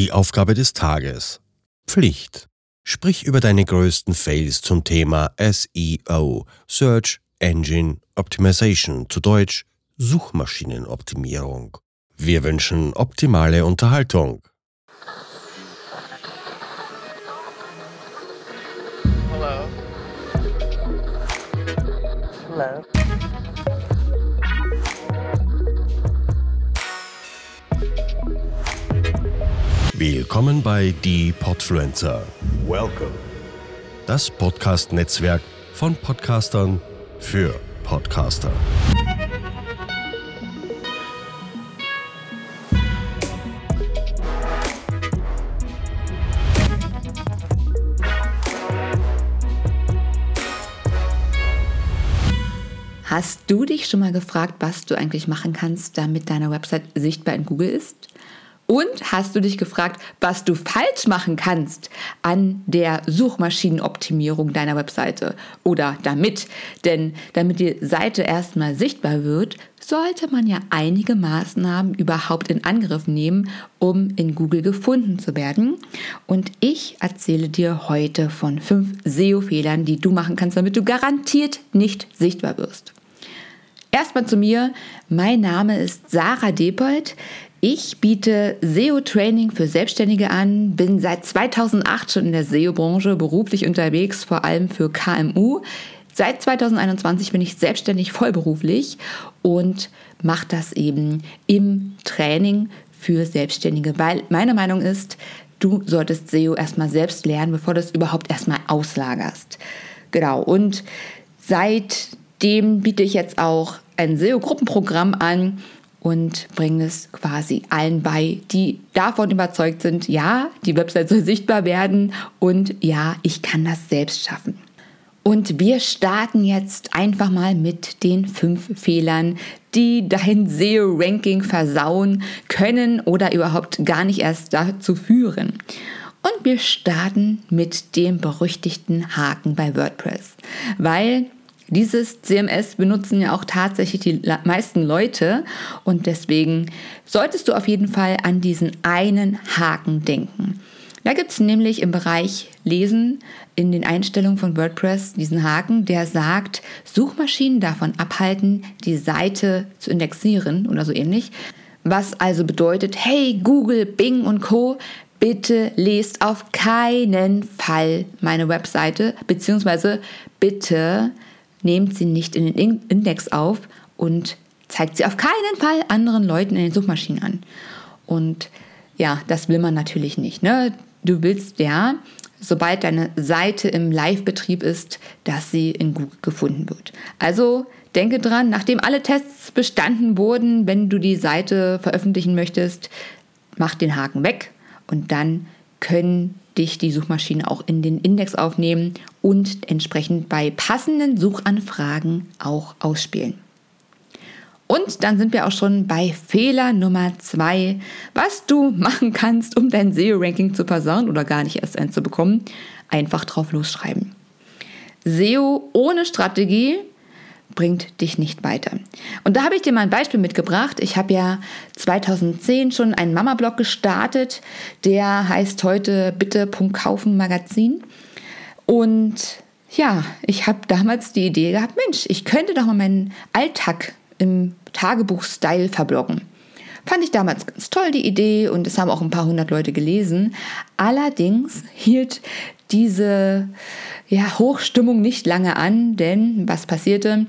Die Aufgabe des Tages. Pflicht. Sprich über deine größten Fails zum Thema SEO, Search Engine Optimization, zu Deutsch Suchmaschinenoptimierung. Wir wünschen optimale Unterhaltung. Hello. Hello. Willkommen bei Die Podfluencer, Welcome. das Podcast-Netzwerk von Podcastern für Podcaster. Hast du dich schon mal gefragt, was du eigentlich machen kannst, damit deine Website sichtbar in Google ist? Und hast du dich gefragt, was du falsch machen kannst an der Suchmaschinenoptimierung deiner Webseite oder damit? Denn damit die Seite erstmal sichtbar wird, sollte man ja einige Maßnahmen überhaupt in Angriff nehmen, um in Google gefunden zu werden. Und ich erzähle dir heute von fünf SEO-Fehlern, die du machen kannst, damit du garantiert nicht sichtbar wirst. Erstmal zu mir. Mein Name ist Sarah Depold. Ich biete SEO-Training für Selbstständige an, bin seit 2008 schon in der SEO-Branche beruflich unterwegs, vor allem für KMU. Seit 2021 bin ich selbstständig vollberuflich und mache das eben im Training für Selbstständige, weil meine Meinung ist, du solltest SEO erstmal selbst lernen, bevor du es überhaupt erstmal auslagerst. Genau, und seitdem biete ich jetzt auch ein SEO-Gruppenprogramm an, und bringen es quasi allen bei, die davon überzeugt sind, ja, die Website soll sichtbar werden und ja, ich kann das selbst schaffen. Und wir starten jetzt einfach mal mit den fünf Fehlern, die dein SEO-Ranking versauen können oder überhaupt gar nicht erst dazu führen. Und wir starten mit dem berüchtigten Haken bei WordPress, weil dieses CMS benutzen ja auch tatsächlich die meisten Leute und deswegen solltest du auf jeden Fall an diesen einen Haken denken. Da gibt es nämlich im Bereich Lesen in den Einstellungen von WordPress diesen Haken, der sagt, Suchmaschinen davon abhalten, die Seite zu indexieren oder so ähnlich. Was also bedeutet, hey Google, Bing und Co, bitte lest auf keinen Fall meine Webseite, beziehungsweise bitte nehmt sie nicht in den Index auf und zeigt sie auf keinen Fall anderen Leuten in den Suchmaschinen an. Und ja, das will man natürlich nicht. Ne? Du willst ja, sobald deine Seite im Live-Betrieb ist, dass sie in Google gefunden wird. Also denke dran, nachdem alle Tests bestanden wurden, wenn du die Seite veröffentlichen möchtest, mach den Haken weg und dann können dich die Suchmaschine auch in den Index aufnehmen und entsprechend bei passenden Suchanfragen auch ausspielen. Und dann sind wir auch schon bei Fehler Nummer zwei, was du machen kannst, um dein SEO-Ranking zu versauen oder gar nicht erst eins zu bekommen. Einfach drauf losschreiben. SEO ohne Strategie bringt dich nicht weiter. Und da habe ich dir mal ein Beispiel mitgebracht. Ich habe ja 2010 schon einen Mama-Blog gestartet, der heißt heute bitte.kaufen Magazin. Und ja, ich habe damals die Idee gehabt, Mensch, ich könnte doch mal meinen Alltag im Tagebuch-Style verbloggen. Fand ich damals ganz toll, die Idee, und es haben auch ein paar hundert Leute gelesen. Allerdings hielt diese ja, Hochstimmung nicht lange an, denn was passierte?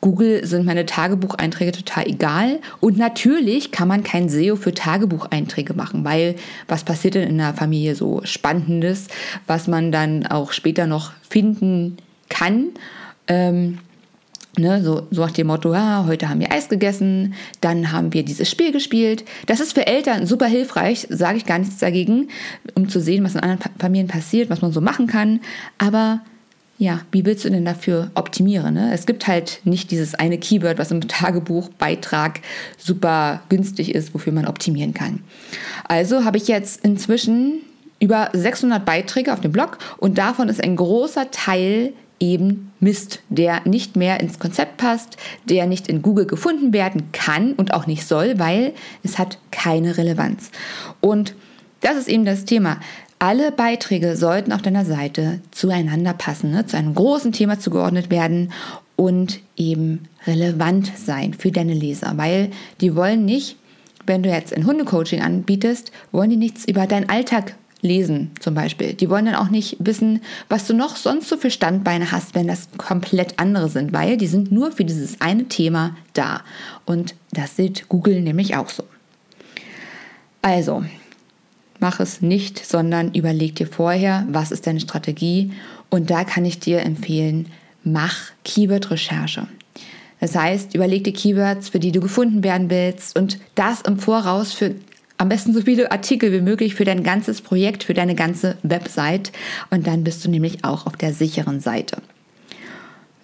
Google sind meine Tagebucheinträge total egal. Und natürlich kann man kein SEO für Tagebucheinträge machen, weil was passiert denn in der Familie so Spannendes, was man dann auch später noch finden kann? Ähm, Ne, so, so nach dem Motto, ja, heute haben wir Eis gegessen, dann haben wir dieses Spiel gespielt. Das ist für Eltern super hilfreich, sage ich gar nichts dagegen, um zu sehen, was in anderen Familien passiert, was man so machen kann. Aber ja, wie willst du denn dafür optimieren? Ne? Es gibt halt nicht dieses eine Keyword, was im Tagebuchbeitrag super günstig ist, wofür man optimieren kann. Also habe ich jetzt inzwischen über 600 Beiträge auf dem Blog und davon ist ein großer Teil eben Mist, der nicht mehr ins Konzept passt, der nicht in Google gefunden werden kann und auch nicht soll, weil es hat keine Relevanz. Und das ist eben das Thema. Alle Beiträge sollten auf deiner Seite zueinander passen, ne? zu einem großen Thema zugeordnet werden und eben relevant sein für deine Leser, weil die wollen nicht, wenn du jetzt ein Hundecoaching anbietest, wollen die nichts über deinen Alltag lesen zum Beispiel. Die wollen dann auch nicht wissen, was du noch sonst so für Standbeine hast, wenn das komplett andere sind, weil die sind nur für dieses eine Thema da. Und das sieht Google nämlich auch so. Also, mach es nicht, sondern überleg dir vorher, was ist deine Strategie. Und da kann ich dir empfehlen, mach Keyword-Recherche. Das heißt, überleg dir Keywords, für die du gefunden werden willst und das im Voraus für am besten so viele Artikel wie möglich für dein ganzes Projekt, für deine ganze Website. Und dann bist du nämlich auch auf der sicheren Seite.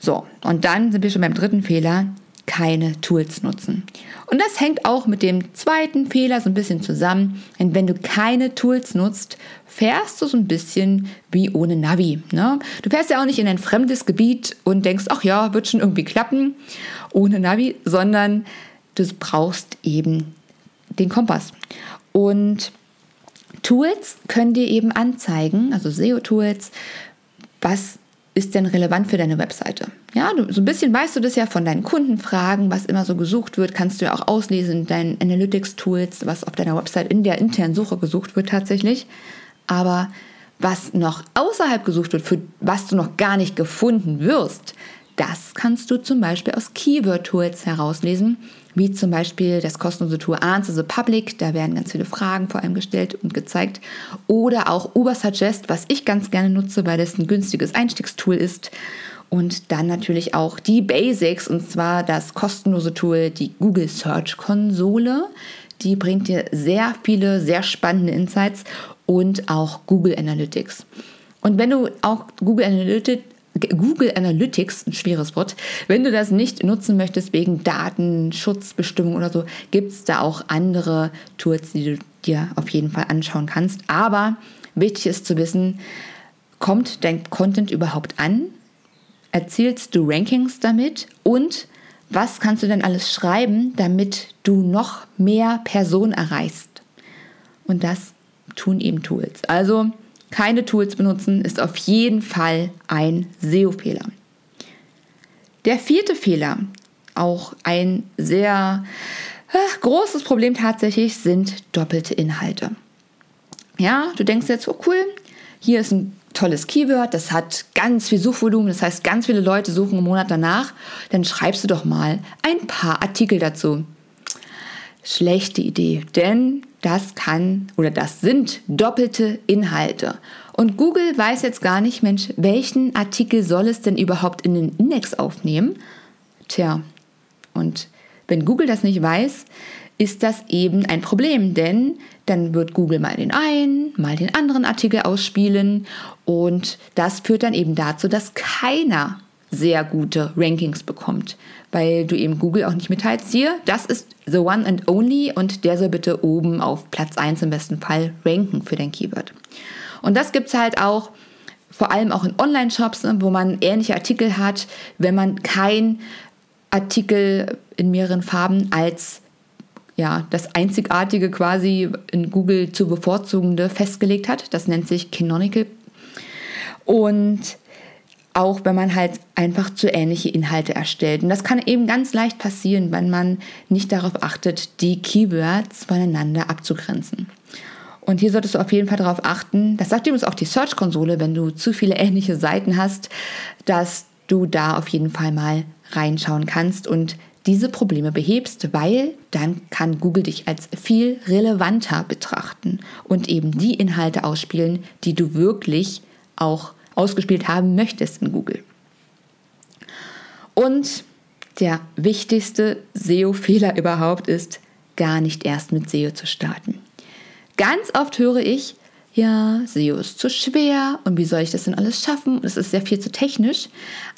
So, und dann sind wir schon beim dritten Fehler keine Tools nutzen. Und das hängt auch mit dem zweiten Fehler so ein bisschen zusammen. Denn wenn du keine Tools nutzt, fährst du so ein bisschen wie ohne Navi. Ne? Du fährst ja auch nicht in ein fremdes Gebiet und denkst, ach ja, wird schon irgendwie klappen ohne Navi, sondern du brauchst eben den Kompass. Und Tools können dir eben anzeigen, also SEO-Tools, was ist denn relevant für deine Webseite? Ja, du, so ein bisschen weißt du das ja von deinen Kundenfragen, was immer so gesucht wird, kannst du ja auch auslesen in deinen Analytics-Tools, was auf deiner Website in der internen Suche gesucht wird tatsächlich. Aber was noch außerhalb gesucht wird, für was du noch gar nicht gefunden wirst, das kannst du zum Beispiel aus Keyword-Tools herauslesen, wie zum Beispiel das kostenlose Tool Answer the Public, da werden ganz viele Fragen vor allem gestellt und gezeigt. Oder auch Ubersuggest, was ich ganz gerne nutze, weil das ein günstiges Einstiegstool ist. Und dann natürlich auch die Basics, und zwar das kostenlose Tool, die Google Search Konsole. Die bringt dir sehr viele, sehr spannende Insights und auch Google Analytics. Und wenn du auch Google Analytics Google Analytics, ein schweres Wort. Wenn du das nicht nutzen möchtest wegen Datenschutzbestimmung oder so, gibt es da auch andere Tools, die du dir auf jeden Fall anschauen kannst. Aber wichtig ist zu wissen, kommt dein Content überhaupt an? Erzielst du Rankings damit? Und was kannst du denn alles schreiben, damit du noch mehr Personen erreichst? Und das tun eben Tools. Also keine Tools benutzen ist auf jeden Fall ein SEO-Fehler. Der vierte Fehler, auch ein sehr äh, großes Problem tatsächlich, sind doppelte Inhalte. Ja, du denkst jetzt, oh cool, hier ist ein tolles Keyword, das hat ganz viel Suchvolumen, das heißt, ganz viele Leute suchen im Monat danach, dann schreibst du doch mal ein paar Artikel dazu. Schlechte Idee, denn das kann oder das sind doppelte Inhalte. Und Google weiß jetzt gar nicht, Mensch, welchen Artikel soll es denn überhaupt in den Index aufnehmen? Tja, und wenn Google das nicht weiß, ist das eben ein Problem, denn dann wird Google mal den einen, mal den anderen Artikel ausspielen und das führt dann eben dazu, dass keiner sehr gute Rankings bekommt, weil du eben Google auch nicht mitteilst, hier, das ist the one and only und der soll bitte oben auf Platz 1 im besten Fall ranken für dein Keyword. Und das gibt es halt auch vor allem auch in Online-Shops, ne, wo man ähnliche Artikel hat, wenn man kein Artikel in mehreren Farben als ja, das einzigartige quasi in Google zu bevorzugende festgelegt hat. Das nennt sich Canonical. Und auch wenn man halt einfach zu ähnliche Inhalte erstellt. Und das kann eben ganz leicht passieren, wenn man nicht darauf achtet, die Keywords voneinander abzugrenzen. Und hier solltest du auf jeden Fall darauf achten, das sagt übrigens auch die Search-Konsole, wenn du zu viele ähnliche Seiten hast, dass du da auf jeden Fall mal reinschauen kannst und diese Probleme behebst, weil dann kann Google dich als viel relevanter betrachten und eben die Inhalte ausspielen, die du wirklich auch ausgespielt haben möchtest in Google. Und der wichtigste SEO-Fehler überhaupt ist, gar nicht erst mit SEO zu starten. Ganz oft höre ich, ja, SEO ist zu schwer und wie soll ich das denn alles schaffen? Es ist sehr viel zu technisch.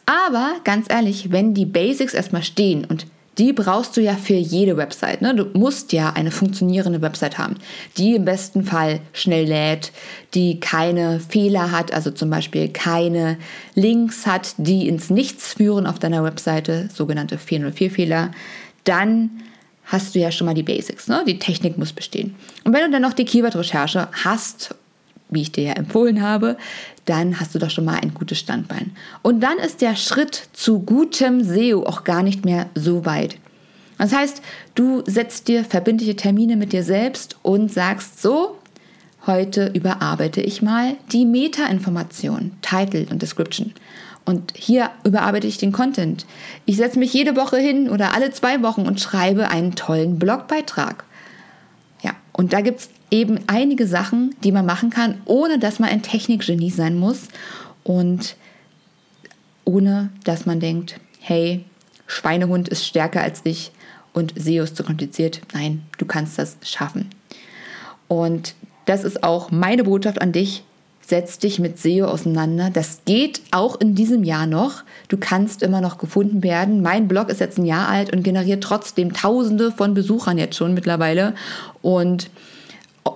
Aber ganz ehrlich, wenn die Basics erstmal stehen und die brauchst du ja für jede Website. Ne? Du musst ja eine funktionierende Website haben, die im besten Fall schnell lädt, die keine Fehler hat, also zum Beispiel keine Links hat, die ins Nichts führen auf deiner Webseite, sogenannte 404-Fehler. Dann hast du ja schon mal die Basics, ne? Die Technik muss bestehen. Und wenn du dann noch die Keyword-Recherche hast, wie ich dir ja empfohlen habe, dann hast du doch schon mal ein gutes Standbein. Und dann ist der Schritt zu gutem SEO auch gar nicht mehr so weit. Das heißt, du setzt dir verbindliche Termine mit dir selbst und sagst so, heute überarbeite ich mal die Meta-Information, Title und Description. Und hier überarbeite ich den Content. Ich setze mich jede Woche hin oder alle zwei Wochen und schreibe einen tollen Blogbeitrag. Ja, und da gibt es eben einige Sachen, die man machen kann, ohne dass man ein Technikgenie sein muss und ohne dass man denkt, hey, Schweinehund ist stärker als ich und SEO ist zu kompliziert. Nein, du kannst das schaffen. Und das ist auch meine Botschaft an dich setz dich mit SEO auseinander. Das geht auch in diesem Jahr noch. Du kannst immer noch gefunden werden. Mein Blog ist jetzt ein Jahr alt und generiert trotzdem Tausende von Besuchern jetzt schon mittlerweile. Und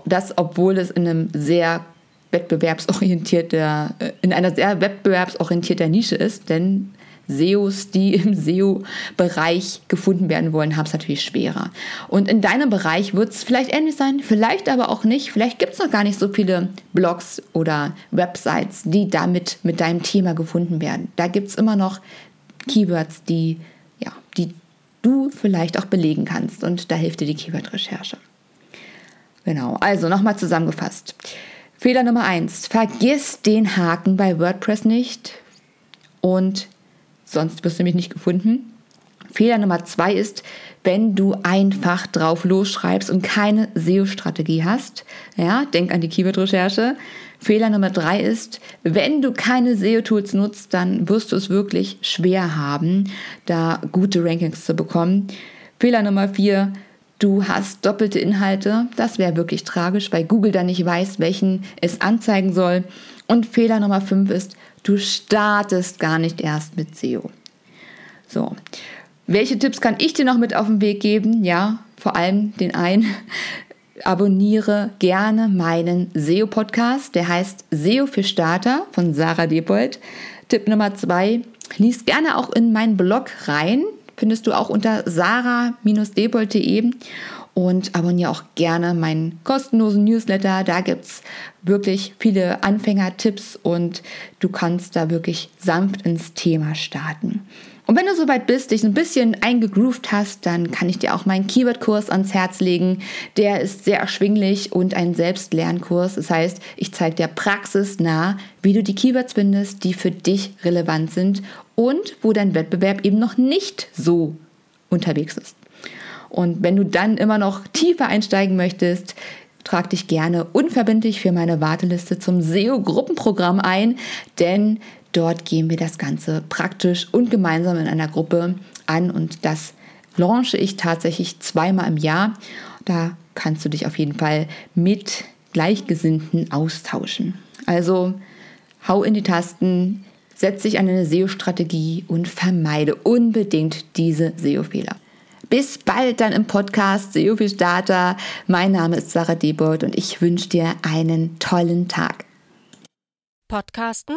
das, obwohl es in einem sehr wettbewerbsorientierter, äh, in einer sehr wettbewerbsorientierter Nische ist, denn SEOs, die im SEO-Bereich gefunden werden wollen, haben es natürlich schwerer. Und in deinem Bereich wird es vielleicht ähnlich sein, vielleicht aber auch nicht. Vielleicht gibt es noch gar nicht so viele Blogs oder Websites, die damit mit deinem Thema gefunden werden. Da gibt es immer noch Keywords, die, ja, die du vielleicht auch belegen kannst. Und da hilft dir die Keyword-Recherche. Genau, also nochmal zusammengefasst. Fehler Nummer eins: Vergiss den Haken bei WordPress nicht und sonst wirst du mich nicht gefunden. Fehler Nummer zwei ist, wenn du einfach drauf losschreibst und keine SEO-Strategie hast. Ja, denk an die Keyword-Recherche. Fehler Nummer drei ist, wenn du keine SEO-Tools nutzt, dann wirst du es wirklich schwer haben, da gute Rankings zu bekommen. Fehler Nummer vier, du hast doppelte Inhalte. Das wäre wirklich tragisch, weil Google dann nicht weiß, welchen es anzeigen soll. Und Fehler Nummer fünf ist, Du startest gar nicht erst mit SEO. So. Welche Tipps kann ich dir noch mit auf den Weg geben? Ja, vor allem den einen. Abonniere gerne meinen SEO-Podcast. Der heißt SEO für Starter von Sarah Debold. Tipp Nummer zwei. Lies gerne auch in meinen Blog rein. Findest du auch unter sarah-debold.de und abonniere auch gerne meinen kostenlosen Newsletter. Da gibt es wirklich viele Anfängertipps und du kannst da wirklich sanft ins Thema starten. Und wenn du soweit bist, dich ein bisschen eingegroovt hast, dann kann ich dir auch meinen Keyword-Kurs ans Herz legen. Der ist sehr erschwinglich und ein Selbstlernkurs. Das heißt, ich zeige dir praxisnah, wie du die Keywords findest, die für dich relevant sind und wo dein Wettbewerb eben noch nicht so unterwegs ist. Und wenn du dann immer noch tiefer einsteigen möchtest, trag dich gerne unverbindlich für meine Warteliste zum SEO-Gruppenprogramm ein, denn dort gehen wir das Ganze praktisch und gemeinsam in einer Gruppe an und das launche ich tatsächlich zweimal im Jahr. Da kannst du dich auf jeden Fall mit Gleichgesinnten austauschen. Also hau in die Tasten, setz dich an eine SEO-Strategie und vermeide unbedingt diese SEO-Fehler. Bis bald dann im Podcast SEO für Starter. Mein Name ist Sarah Debold und ich wünsche dir einen tollen Tag. Podcasten?